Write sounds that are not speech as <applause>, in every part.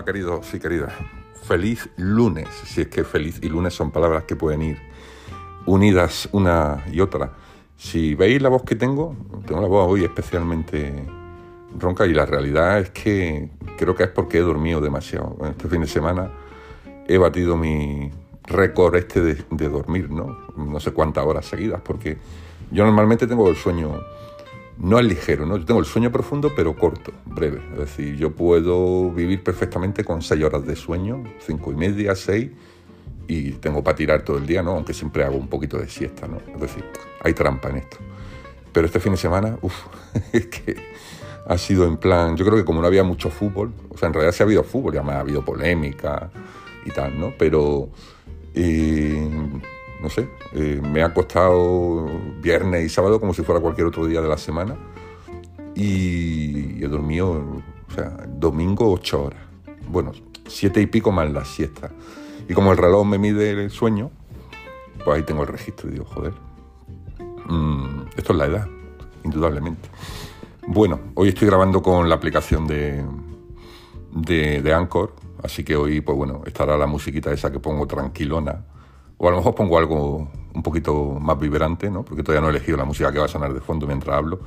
Hola queridos y queridas. Feliz lunes, si es que feliz y lunes son palabras que pueden ir unidas una y otra. Si veis la voz que tengo, tengo la voz hoy especialmente ronca y la realidad es que creo que es porque he dormido demasiado. Este fin de semana he batido mi récord este de, de dormir, ¿no? No sé cuántas horas seguidas, porque yo normalmente tengo el sueño no es ligero, ¿no? Yo tengo el sueño profundo, pero corto, breve. Es decir, yo puedo vivir perfectamente con seis horas de sueño, cinco y media, seis, y tengo para tirar todo el día, ¿no? Aunque siempre hago un poquito de siesta, ¿no? Es decir, hay trampa en esto. Pero este fin de semana, <laughs> uff, es que ha sido en plan, yo creo que como no había mucho fútbol, o sea, en realidad sí ha habido fútbol, ya me ha habido polémica y tal, ¿no? Pero... Eh, no sé, eh, me ha costado viernes y sábado como si fuera cualquier otro día de la semana y he dormido, o sea, domingo ocho horas, bueno, siete y pico más la siesta. Y como el reloj me mide el sueño, pues ahí tengo el registro y digo, joder, mm, esto es la edad, indudablemente. Bueno, hoy estoy grabando con la aplicación de, de, de Anchor, así que hoy, pues bueno, estará la musiquita esa que pongo tranquilona o a lo mejor pongo algo un poquito más vibrante, ¿no? Porque todavía no he elegido la música que va a sonar de fondo mientras hablo.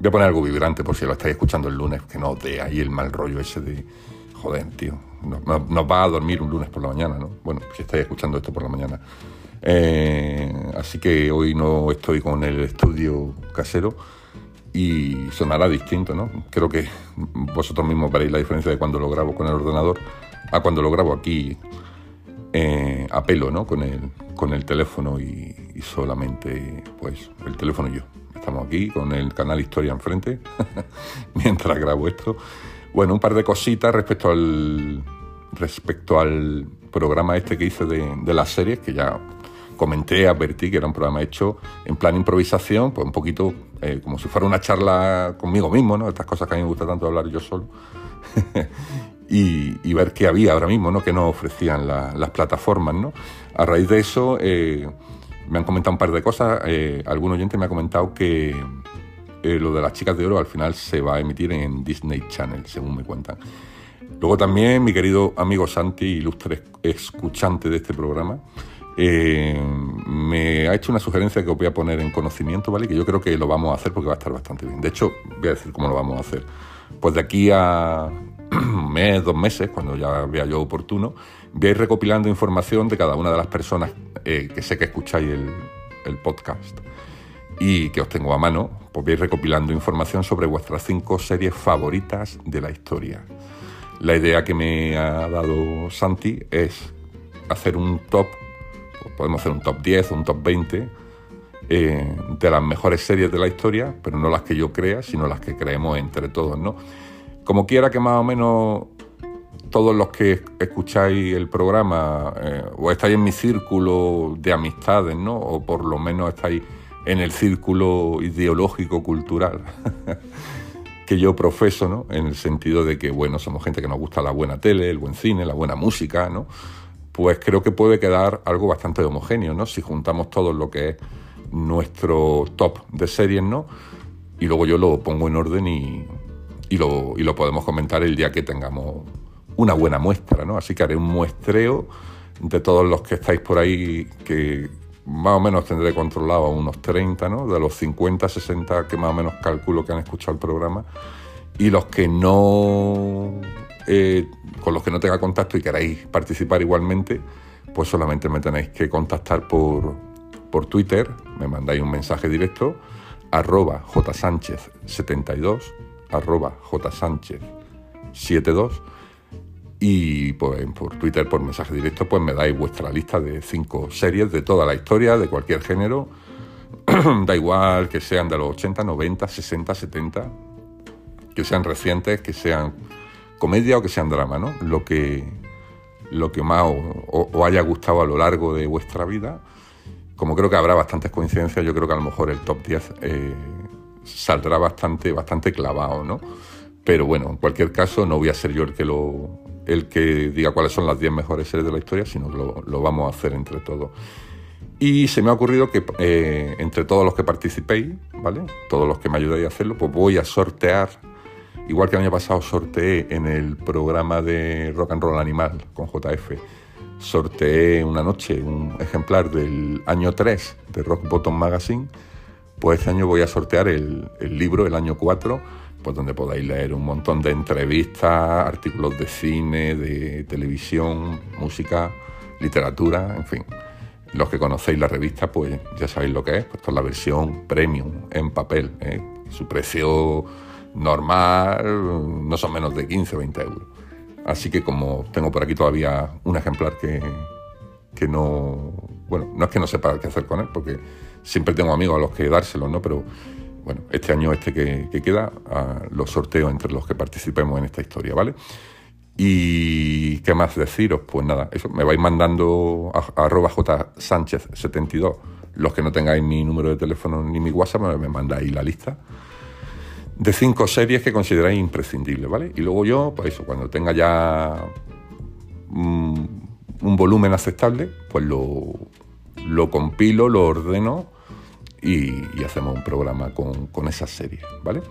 Voy a poner algo vibrante por si lo estáis escuchando el lunes, que no dé ahí el mal rollo ese de, joder, tío, nos, va a dormir un lunes por la mañana, ¿no? Bueno, si estáis escuchando esto por la mañana. Eh, así que hoy no estoy con el estudio casero y sonará distinto, ¿no? Creo que vosotros mismos veréis la diferencia de cuando lo grabo con el ordenador a cuando lo grabo aquí eh, a ¿no? Con el, con el teléfono y, solamente, pues, el teléfono y yo. Estamos aquí con el canal Historia enfrente, <laughs> mientras grabo esto. Bueno, un par de cositas respecto al, respecto al programa este que hice de, las series, que ya comenté, advertí que era un programa hecho en plan improvisación, pues un poquito eh, como si fuera una charla conmigo mismo, ¿no? Estas cosas que a mí me gusta tanto hablar yo solo. <laughs> y, ver qué había ahora mismo, ¿no? que nos ofrecían las plataformas. ¿no? A raíz de eso eh, me han comentado un par de cosas. Eh, algún oyente me ha comentado que eh, lo de las chicas de oro al final se va a emitir en Disney Channel, según me cuentan. Luego también mi querido amigo Santi, ilustre escuchante de este programa, me ha hecho una sugerencia que os voy a poner en conocimiento, ¿vale? Que yo creo que lo vamos a hacer porque va a estar bastante bien. De hecho, voy a decir cómo lo vamos a hacer. Pues de aquí a, mes, dos meses, cuando ya vea yo oportuno, voy recopilando información de cada una de las personas eh, que sé que escucháis el, podcast y que os tengo a mano, pues voy recopilando información sobre vuestras cinco series favoritas de la historia. La idea que me ha dado Santi es hacer un top, pues podemos hacer un top 10 o un top 20 eh, de las mejores series de la historia, pero no las que yo crea, sino las que creemos entre todos, ¿no? Como quiera que más o menos todos los que escucháis el programa eh, o estáis en mi círculo de amistades, ¿no? O por lo menos estáis en el círculo ideológico cultural <laughs> que yo profeso, ¿no? En el sentido de que, bueno, somos gente que nos gusta la buena tele, el buen cine, la buena música, ¿no? Pues creo que puede quedar algo bastante homogéneo, ¿no? Si juntamos todo lo que es nuestro top de series, ¿no? Y luego yo lo pongo en orden y, y lo, podemos comentar el día que tengamos una buena muestra, ¿no? Así que haré un muestreo de todos los que estáis por ahí, que más o menos tendré controlado unos 30, ¿no? De los 50, 60 que más o menos calculo que han escuchado el programa. Y los que no, eh, con los que no tenga contacto y queráis participar igualmente, pues solamente me tenéis que contactar por, por Twitter, me mandáis un mensaje directo, arroba jsánchez72 arroba jsánchez72 y pues, por Twitter, por mensaje directo, pues me dais vuestra lista de cinco series de toda la historia, de cualquier género. <clears throat> da igual que sean de los 80, 90, 60, 70, que sean recientes, que sean comedia o que sean drama, ¿no? Lo que, lo que más os, haya gustado a lo largo de vuestra vida. Como creo que habrá bastantes coincidencias, yo creo que a lo mejor el top 10 saldrá bastante, bastante clavado, ¿no? Pero bueno, en cualquier caso, no voy a ser yo el que lo el que diga cuáles son las 10 mejores series de la historia, sino que lo, vamos a hacer entre todos. Y se me ha ocurrido que eh, entre todos los que participéis, ¿vale? Todos los que me ayudáis a hacerlo, pues voy a sortear igual que el año pasado sorteé en el programa de Rock and Roll Animal con JF, sorteé una noche un ejemplar del año 3 de Rock Bottom Magazine, pues este año voy a sortear el, libro, el año 4, pues donde podáis leer un montón de entrevistas, artículos de cine, de televisión, música, literatura, en fin. Los que conocéis la revista, pues ya sabéis lo que es, pues la versión premium en papel. ¿eh? Su precio normal no son menos de 15 o 20 euros. Así que como tengo por aquí todavía un ejemplar que, que no... Bueno, no es que no sepa qué hacer con él, porque siempre tengo amigos a los que dárselo, ¿no? Pero bueno, este año este que, queda, los sorteo entre los que participemos en esta historia, ¿vale? Y qué más deciros, pues nada, eso, me vais mandando a, arroba jsánchez72, los que no tengáis mi número de teléfono ni mi WhatsApp, me mandáis la lista de cinco series que consideráis imprescindibles, ¿vale? Y luego yo, pues eso, cuando tenga ya un, volumen aceptable, pues lo, lo compilo, lo ordeno y, hacemos un programa con, con esas series, ¿vale?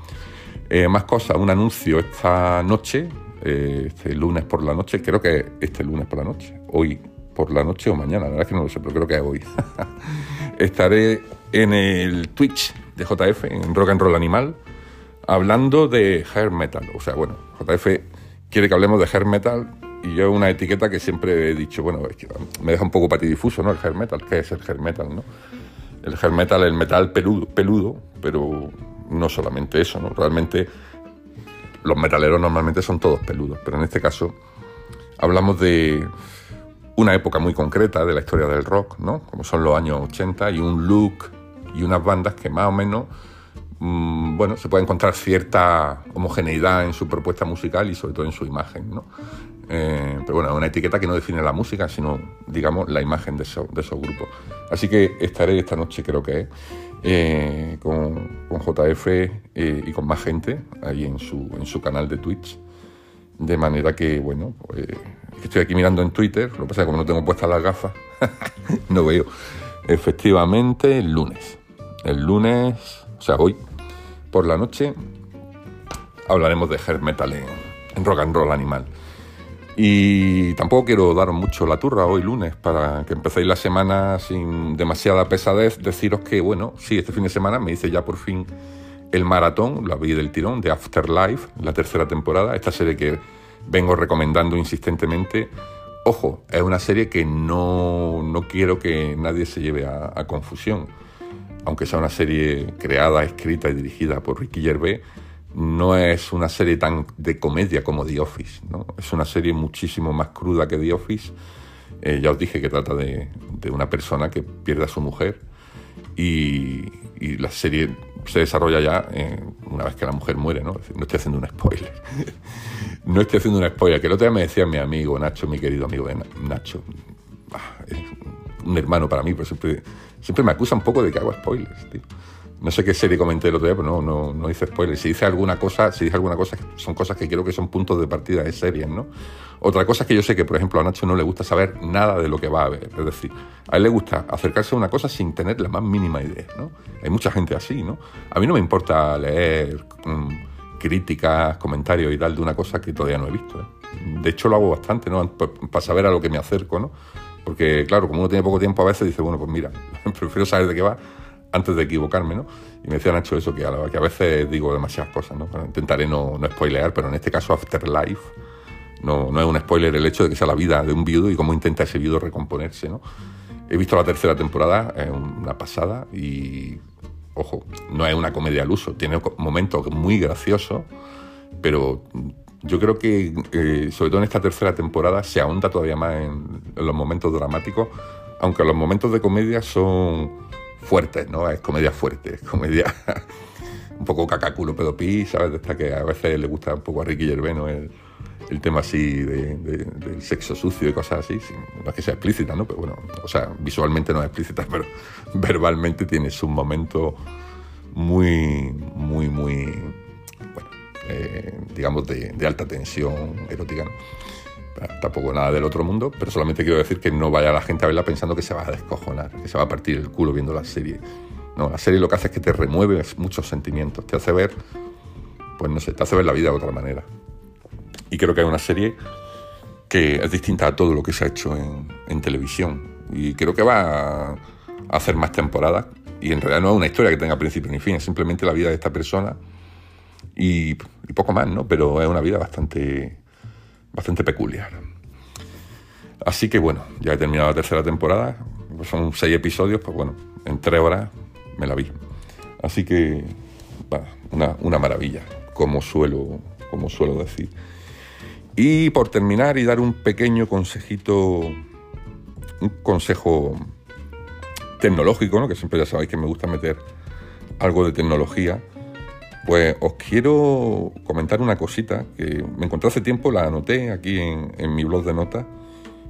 Eh, más cosas, un anuncio esta noche, eh, este lunes por la noche, creo que este lunes por la noche, hoy por la noche o mañana, la verdad es que no lo sé, pero creo que es hoy. <laughs> Estaré en el Twitch de JF, en Rock and Roll Animal, hablando de hair metal. O sea, bueno, JF quiere que hablemos de hair metal y yo una etiqueta que siempre he dicho, bueno, es que me deja un poco patidifuso, ¿no? El hair metal, ¿qué es el hair metal, no? El hair metal, el metal peludo, pero no solamente eso, ¿no? Realmente los metaleros normalmente son todos peludos, pero en este caso hablamos de una época muy concreta de la historia del rock, ¿no? Como son los años 80 y un look y unas bandas que más o menos, mm, bueno, se puede encontrar cierta homogeneidad en su propuesta musical y sobre todo en su imagen, ¿no? Eh, pero bueno, una etiqueta que no define la música, sino, digamos, la imagen de, esos grupos. Así que estaré esta noche, creo que es, eh, con, JF eh, y con más gente ahí en su, en su canal de Twitch. De manera que, bueno, pues, estoy aquí mirando en Twitter, lo que pasa es que como no tengo puestas las gafas, <laughs> no veo. Efectivamente, el lunes. El lunes, o sea, hoy, por la noche, hablaremos de hair metal en rock and roll animal. Y tampoco quiero daros mucho la turra hoy lunes para que empecéis la semana sin demasiada pesadez. Deciros que, bueno, sí, este fin de semana me hice ya por fin el maratón, la vi del tirón, de Afterlife, la tercera temporada. Esta serie que vengo recomendando insistentemente. Ojo, es una serie que no, no quiero que nadie se lleve a, a confusión. Aunque sea una serie creada, escrita y dirigida por Ricky Gervais no es una serie tan de comedia como The Office, ¿no? es una serie muchísimo más cruda que The Office. Eh, ya os dije que trata de, una persona que pierde a su mujer y, la serie se desarrolla ya una vez que la mujer muere, ¿no? No estoy haciendo un spoiler. <laughs> no estoy haciendo un spoiler, que el otro día me decía mi amigo Nacho, mi querido amigo Nacho, ah, un hermano para mí, pero siempre, siempre me acusa un poco de que hago spoilers, tío. No sé qué serie comenté el otro día, pero no, no, no hice spoiler. Si dice alguna cosa, si dice alguna cosa, son cosas que creo que son puntos de partida de series, ¿no? Otra cosa es que yo sé que, por ejemplo, a Nacho no le gusta saber nada de lo que va a ver. Es decir, a él le gusta acercarse a una cosa sin tener la más mínima idea, ¿no? Hay mucha gente así, ¿no? A mí no me importa leer mm, críticas, comentarios y tal de una cosa que todavía no he visto. ¿eh? De hecho, lo hago bastante, ¿no? Para saber a lo que me acerco, ¿no? Porque, claro, como uno tiene poco tiempo a veces, dice, bueno, pues mira, <laughs> prefiero saber de qué va antes de equivocarme, ¿no? Y me decía Nacho eso, que a, veces digo demasiadas cosas, ¿no? intentaré no, no spoilear, pero en este caso Afterlife no, no es un spoiler el hecho de que sea la vida de un viudo y cómo intenta ese viudo recomponerse, ¿no? He visto la tercera temporada, es una pasada y, ojo, no es una comedia al uso, tiene momentos muy graciosos, pero yo creo que, eh, sobre todo en esta tercera temporada, se ahonda todavía más en los momentos dramáticos, aunque los momentos de comedia son fuerte, ¿no? Es comedia fuerte, es comedia <laughs> un poco cacaculo pedopí, ¿sabes? De esta que a veces le gusta un poco a Ricky Gervais, el, el, tema así de, del sexo sucio y cosas así, no es que sea explícita, ¿no? Pero bueno, o sea, visualmente no es explícita, <laughs> pero verbalmente tiene su momento muy, muy, muy, bueno, eh, digamos, de, de, alta tensión erótica, ¿no? Tampoco nada del otro mundo, pero solamente quiero decir que no vaya la gente a verla pensando que se va a descojonar, que se va a partir el culo viendo la serie. No, la serie lo que hace es que te remueve muchos sentimientos, te hace ver pues no sé, te hace ver la vida de otra manera. Y creo que es una serie que es distinta a todo lo que se ha hecho en, televisión. Y creo que va a hacer más temporadas. Y en realidad no es una historia que tenga principio ni fin, es simplemente la vida de esta persona y, y poco más, ¿no? Pero es una vida bastante, bastante peculiar. Así que bueno, ya he terminado la tercera temporada, son seis episodios, pues bueno, en tres horas me la vi. Así que, una, una maravilla, como suelo, como suelo decir. Y por terminar y dar un pequeño consejito, un consejo tecnológico, ¿no? que siempre ya sabéis que me gusta meter algo de tecnología, pues os quiero comentar una cosita que me encontré hace tiempo, la anoté aquí en, mi blog de notas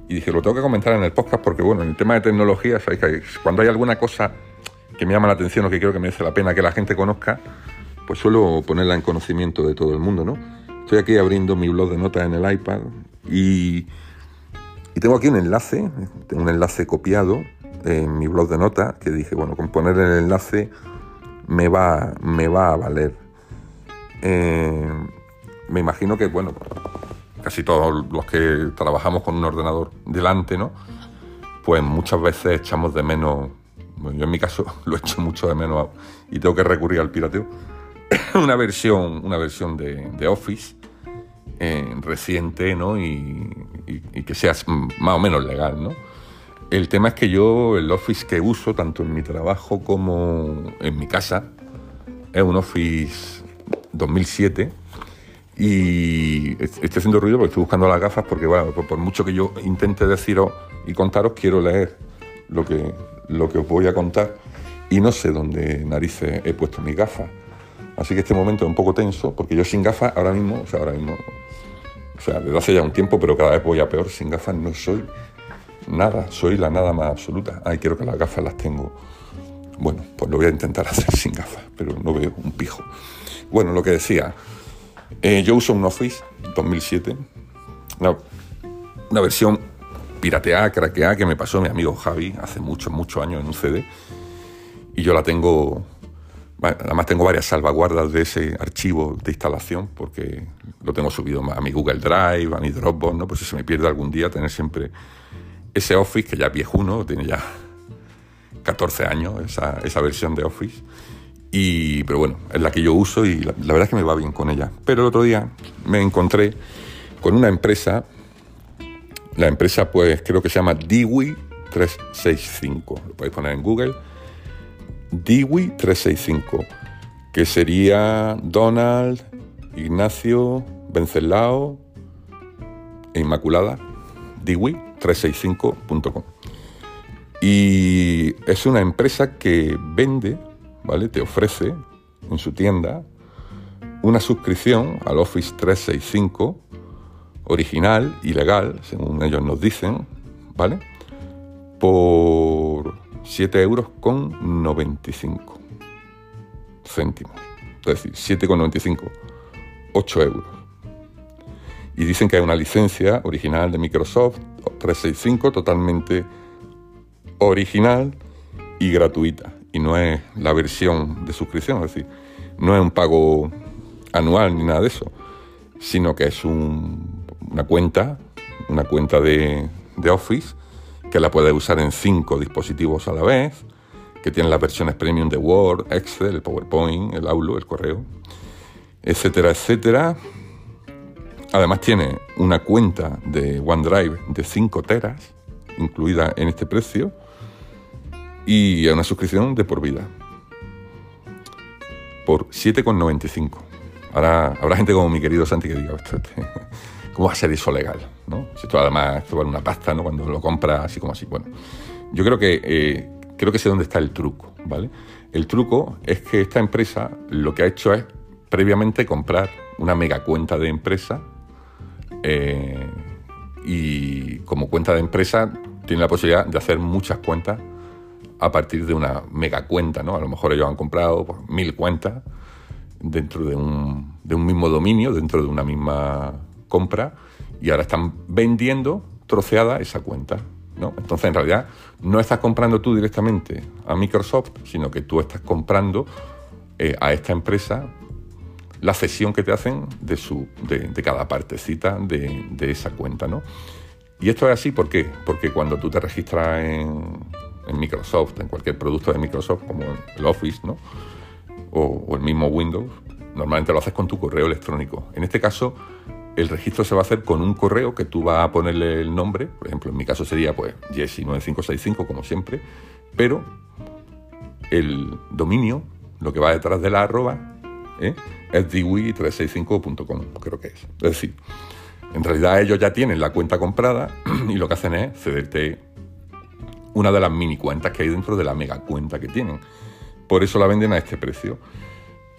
y dije, lo tengo que comentar en el podcast porque, bueno, en el tema de tecnología, sabéis que cuando hay alguna cosa que me llama la atención o que creo que merece la pena que la gente conozca, pues suelo ponerla en conocimiento de todo el mundo, ¿no? Estoy aquí abriendo mi blog de notas en el iPad y, y tengo aquí un enlace, tengo un enlace copiado en mi blog de notas que dije, bueno, con poner el enlace me va, me va a valer. Eh, me imagino que, bueno, casi todos los que trabajamos con un ordenador delante, ¿no? Pues muchas veces echamos de menos, yo en mi caso <laughs> lo echo mucho de menos y tengo que recurrir al pirateo, <coughs> una versión, una versión de, Office eh, reciente, ¿no? Y, que sea más o menos legal, ¿no? El tema es que yo el Office que uso, tanto en mi trabajo como en mi casa, es un Office 2007 y estoy haciendo ruido porque estoy buscando las gafas porque, bueno, por, mucho que yo intente deciros y contaros, quiero leer lo que, lo que os voy a contar y no sé dónde narices he puesto mis gafas. Así que este momento es un poco tenso porque yo sin gafas ahora mismo, o sea, ahora mismo, o sea, desde hace ya un tiempo, pero cada vez voy a peor, sin gafas no soy nada, soy la nada más absoluta. Ay, quiero que las gafas las tengo. Bueno, pues lo voy a intentar <laughs> hacer sin gafas, pero no veo un pijo. Bueno, lo que decía, eh, yo uso un Office 2007, una, versión pirateada, craqueada, que me pasó mi amigo Javi hace muchos, muchos años en un CD. Y yo la tengo, además tengo varias salvaguardas de ese archivo de instalación, porque lo tengo subido a mi Google Drive, a mi Dropbox, ¿no? Por si se me pierde algún día, tener siempre ese Office, que ya es viejuno, tiene ya 14 años, esa, esa versión de Office pero bueno, es la que yo uso y la, verdad es que me va bien con ella. Pero el otro día me encontré con una empresa, la empresa pues creo que se llama Dewey 365, lo podéis poner en Google, Dewey 365, que sería Donald, Ignacio, Vencelao e Inmaculada, Dewey365.com. Y es una empresa que vende ¿vale? Te ofrece en su tienda una suscripción al Office 365 original y legal, según ellos nos dicen, ¿vale? Por 7 euros con 95 céntimos. Es decir, 7,95, 8 euros. Y dicen que hay una licencia original de Microsoft 365 totalmente original y gratuita y no es la versión de suscripción, es decir, no es un pago anual ni nada de eso, sino que es una cuenta, una cuenta de, Office que la puedes usar en cinco dispositivos a la vez, que tiene las versiones premium de Word, Excel, el PowerPoint, el Outlook, el correo, etcétera, etcétera. Además tiene una cuenta de OneDrive de 5 teras, incluida en este precio, y a una suscripción de por vida. Por 7,95. Ahora habrá gente como mi querido Santi que diga, ¿cómo va a ser eso legal? ¿no? Si esto además esto vale una pasta, ¿no? Cuando lo compras así como así. Bueno, yo creo que, eh, creo que sé dónde está el truco, ¿vale? El truco es que esta empresa lo que ha hecho es previamente comprar una mega cuenta de empresa eh, y como cuenta de empresa tiene la posibilidad de hacer muchas cuentas a partir de una mega cuenta, ¿no? A lo mejor ellos han comprado pues, mil cuentas dentro de un, de un mismo dominio, dentro de una misma compra, y ahora están vendiendo troceada esa cuenta. ¿no? Entonces, en realidad, no estás comprando tú directamente a Microsoft, sino que tú estás comprando eh, a esta empresa la cesión que te hacen de, su, de, cada partecita de, de, esa cuenta, ¿no? Y esto es así, ¿por qué? Porque cuando tú te registras en, en Microsoft, en cualquier producto de Microsoft, como el Office, ¿no? O, el mismo Windows, normalmente lo haces con tu correo electrónico. En este caso, el registro se va a hacer con un correo que tú vas a ponerle el nombre, por ejemplo, en mi caso sería pues Jesse9565, como siempre, pero el dominio, lo que va detrás de la arroba, ¿eh? es diwi365.com, creo que es. Es decir, en realidad ellos ya tienen la cuenta comprada <clears throat> y lo que hacen es cederte una de las mini cuentas que hay dentro de la mega cuenta que tienen. Por eso la venden a este precio.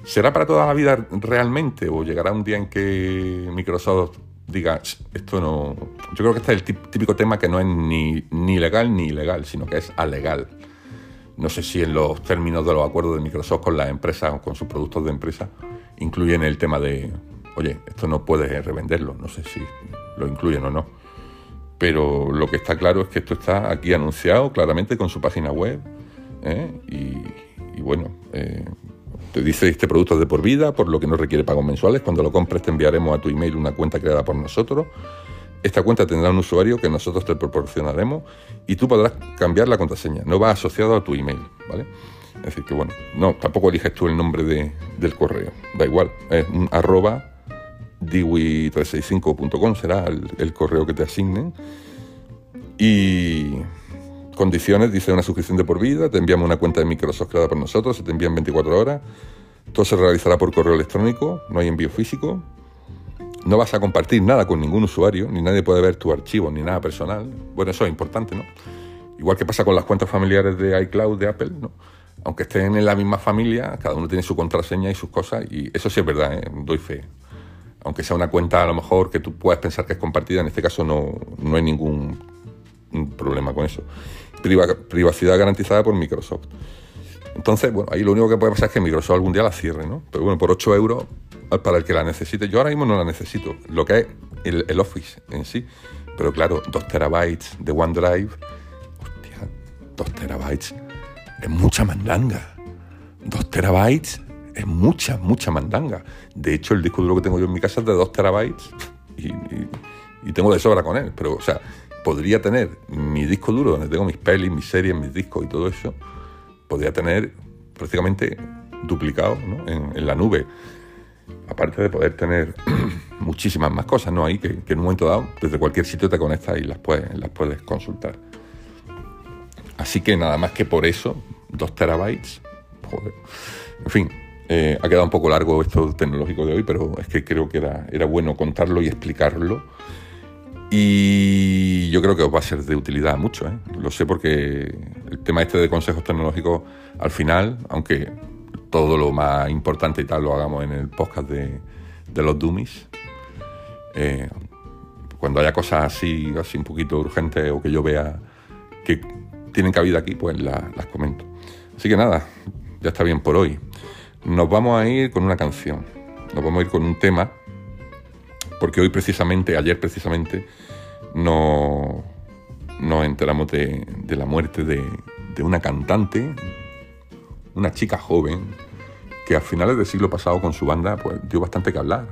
¿Será para toda la vida realmente o llegará un día en que Microsoft diga, esto no... Yo creo que este es el típico tema que no es ni, ni legal ni ilegal, sino que es alegal. No sé si en los términos de los acuerdos de Microsoft con las empresas o con sus productos de empresa incluyen el tema de, oye, esto no puedes revenderlo. No sé si lo incluyen o no pero lo que está claro es que esto está aquí anunciado claramente con su página web. ¿eh? Y, bueno, eh, te dice este producto es de por vida, por lo que no requiere pagos mensuales. Cuando lo compres te enviaremos a tu email una cuenta creada por nosotros. Esta cuenta tendrá un usuario que nosotros te proporcionaremos y tú podrás cambiar la contraseña. No va asociado a tu email, ¿vale? Es decir, que bueno, no, tampoco eliges tú el nombre del correo. Da igual, es un arroba diwi365.com será el, correo que te asignen. Y condiciones, dice una suscripción de por vida, te enviamos una cuenta de Microsoft creada por nosotros, se te envían 24 horas, todo se realizará por correo electrónico, no hay envío físico, no vas a compartir nada con ningún usuario, ni nadie puede ver tu archivo, ni nada personal. Bueno, eso es importante, ¿no? Igual que pasa con las cuentas familiares de iCloud de Apple, ¿no? Aunque estén en la misma familia, cada uno tiene su contraseña y sus cosas, y eso sí es verdad, ¿eh? doy fe aunque sea una cuenta a lo mejor que tú puedas pensar que es compartida, en este caso no, no hay ningún problema con eso. privacidad garantizada por Microsoft. Entonces, bueno, ahí lo único que puede pasar es que Microsoft algún día la cierre, ¿no? Pero bueno, por 8 euros, para el que la necesite, yo ahora mismo no la necesito, lo que es el, Office en sí. Pero claro, 2 terabytes de OneDrive, hostia, 2 terabytes es mucha mandanga. 2 terabytes es mucha, mucha mandanga. De hecho, el disco duro que tengo yo en mi casa es de 2 terabytes y, tengo de sobra con él. Pero, o sea, podría tener mi disco duro donde tengo mis pelis, mis series, mis discos y todo eso, podría tener prácticamente duplicado en, la nube. Aparte de poder tener <clears throat> muchísimas más cosas, ¿no? Ahí que, en un momento dado, desde cualquier sitio te conectas y las puedes, las puedes consultar. Así que nada más que por eso, 2 terabytes, joder. En fin, eh, ha quedado un poco largo esto tecnológico de hoy, pero es que creo que era, era bueno contarlo y explicarlo. Y yo creo que os va a ser de utilidad mucho. ¿eh? Lo sé porque el tema este de consejos tecnológicos, al final, aunque todo lo más importante y tal lo hagamos en el podcast de, de los dummies, eh, cuando haya cosas así, así un poquito urgentes o que yo vea que tienen cabida aquí, pues las comento. Así que nada, ya está bien por hoy. Nos vamos a ir con una canción, nos vamos a ir con un tema, porque hoy precisamente, ayer precisamente, nos, enteramos de, la muerte de, una cantante, una chica joven, que a finales del siglo pasado con su banda pues, dio bastante que hablar.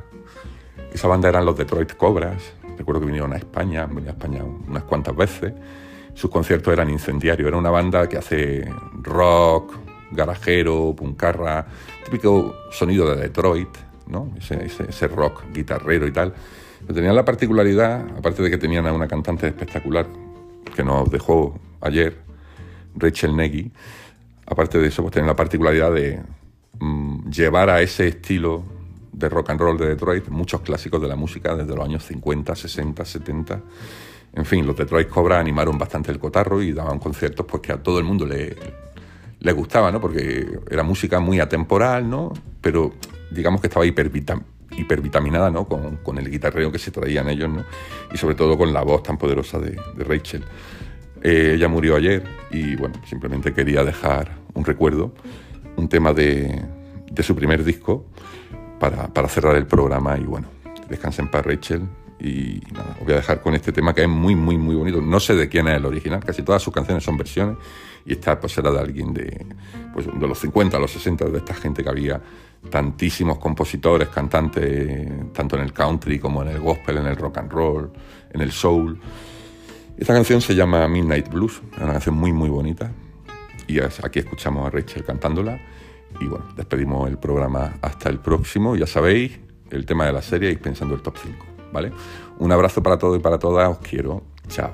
Esa banda eran los Detroit Cobras, recuerdo que vinieron a España, han venido a España unas cuantas veces. Sus conciertos eran incendiarios, era una banda que hace rock, garajero, puncarra, típico sonido de Detroit, ¿no? ese, rock guitarrero y tal. Pero tenían la particularidad, aparte de que tenían a una cantante espectacular que nos dejó ayer, Rachel Nagy, aparte de eso, pues tenían la particularidad de mm, llevar a ese estilo de rock and roll de Detroit muchos clásicos de la música desde los años 50, 60, 70. En fin, los Detroit Cobra animaron bastante el cotarro y daban conciertos pues que a todo el mundo le, le gustaba, ¿no? Porque era música muy atemporal, ¿no? Pero digamos que estaba hipervitaminada, ¿no? Con, el guitarreo que se traían ellos, ¿no? Y sobre todo con la voz tan poderosa de, Rachel. Eh, ella murió ayer y, bueno, simplemente quería dejar un recuerdo, un tema de, su primer disco para, cerrar el programa y, bueno, descansen para Rachel Y nada, os voy a dejar con este tema que es muy, muy, muy bonito. No sé de quién es el original, casi todas sus canciones son versiones. Y esta pues era de alguien de, pues, de los 50, los 60, de esta gente que había tantísimos compositores, cantantes, tanto en el country como en el gospel, en el rock and roll, en el soul. Esta canción se llama Midnight Blues, es una canción muy, muy bonita. Y aquí escuchamos a Rachel cantándola. Y bueno, despedimos el programa hasta el próximo. Ya sabéis, el tema de la serie y pensando el top 5, ¿vale? Un abrazo para todos y para todas, os quiero. Chao.